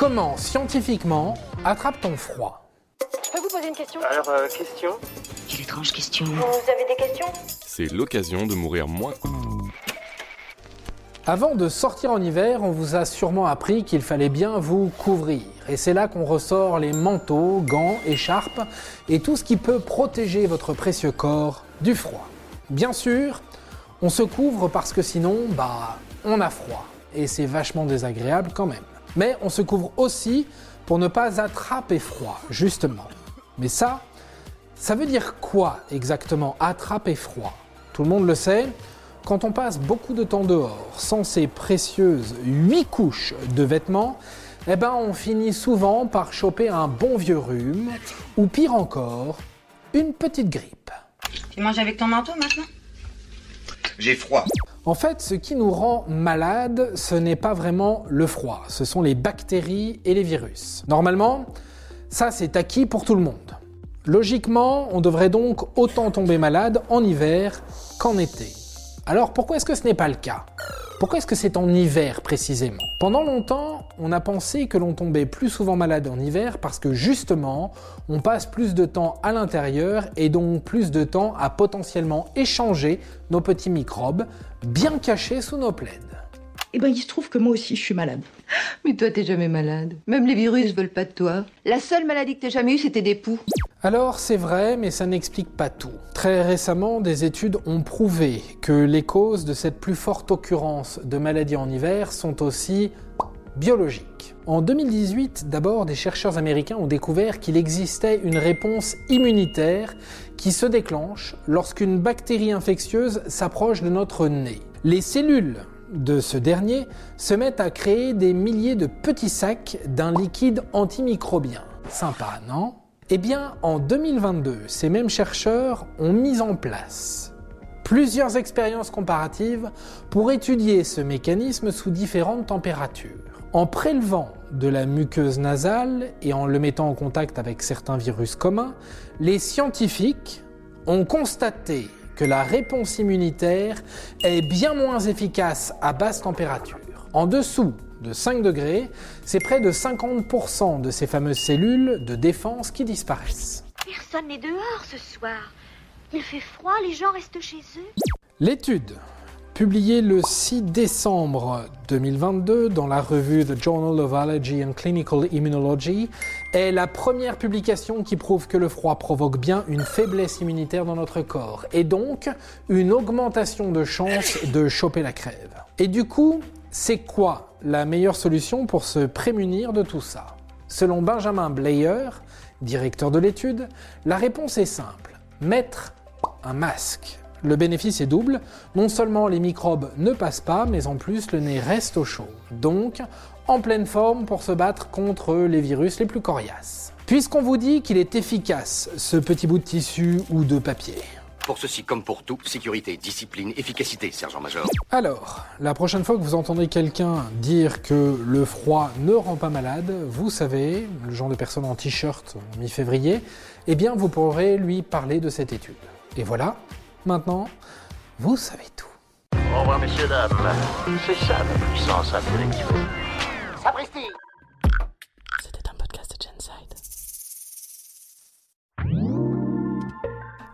Comment scientifiquement attrape-t-on froid Je peux vous poser une question Alors, euh, question Quelle étrange question. Vous avez des questions C'est l'occasion de mourir moins. Avant de sortir en hiver, on vous a sûrement appris qu'il fallait bien vous couvrir. Et c'est là qu'on ressort les manteaux, gants, écharpes et tout ce qui peut protéger votre précieux corps du froid. Bien sûr, on se couvre parce que sinon, bah, on a froid. Et c'est vachement désagréable quand même. Mais on se couvre aussi pour ne pas attraper froid, justement. Mais ça, ça veut dire quoi exactement, attraper froid? Tout le monde le sait, quand on passe beaucoup de temps dehors sans ces précieuses 8 couches de vêtements, eh ben on finit souvent par choper un bon vieux rhume, ou pire encore, une petite grippe. Tu manges avec ton manteau maintenant? J'ai froid. En fait, ce qui nous rend malade, ce n'est pas vraiment le froid, ce sont les bactéries et les virus. Normalement, ça c'est acquis pour tout le monde. Logiquement, on devrait donc autant tomber malade en hiver qu'en été. Alors pourquoi est-ce que ce n'est pas le cas? Pourquoi est-ce que c'est en hiver précisément? Pendant longtemps, on a pensé que l'on tombait plus souvent malade en hiver parce que justement, on passe plus de temps à l'intérieur et donc plus de temps à potentiellement échanger nos petits microbes bien cachés sous nos plaids. Eh ben, il se trouve que moi aussi, je suis malade. Mais toi, t'es jamais malade. Même les virus veulent pas de toi. La seule maladie que t'as jamais eue, c'était des poux. Alors c'est vrai, mais ça n'explique pas tout. Très récemment, des études ont prouvé que les causes de cette plus forte occurrence de maladies en hiver sont aussi biologiques. En 2018, d'abord, des chercheurs américains ont découvert qu'il existait une réponse immunitaire qui se déclenche lorsqu'une bactérie infectieuse s'approche de notre nez. Les cellules de ce dernier se mettent à créer des milliers de petits sacs d'un liquide antimicrobien. Sympa, non? Eh bien, en 2022, ces mêmes chercheurs ont mis en place plusieurs expériences comparatives pour étudier ce mécanisme sous différentes températures. En prélevant de la muqueuse nasale et en le mettant en contact avec certains virus communs, les scientifiques ont constaté que la réponse immunitaire est bien moins efficace à basse température. En dessous de 5 degrés, c'est près de 50% de ces fameuses cellules de défense qui disparaissent. Personne n'est dehors ce soir. Il fait froid, les gens restent chez eux. L'étude, publiée le 6 décembre 2022 dans la revue The Journal of Allergy and Clinical Immunology, est la première publication qui prouve que le froid provoque bien une faiblesse immunitaire dans notre corps et donc une augmentation de chances de choper la crève. Et du coup, c'est quoi la meilleure solution pour se prémunir de tout ça? Selon Benjamin Blayer, directeur de l'étude, la réponse est simple mettre un masque. Le bénéfice est double, non seulement les microbes ne passent pas, mais en plus le nez reste au chaud. Donc, en pleine forme pour se battre contre les virus les plus coriaces. Puisqu'on vous dit qu'il est efficace, ce petit bout de tissu ou de papier. Pour ceci comme pour tout, sécurité, discipline, efficacité, sergent-major. Alors, la prochaine fois que vous entendez quelqu'un dire que le froid ne rend pas malade, vous savez, le genre de personne en t-shirt mi-février, eh bien vous pourrez lui parler de cette étude. Et voilà, maintenant, vous savez tout. Au revoir, messieurs, dames. C'est ça la puissance intellectuelle.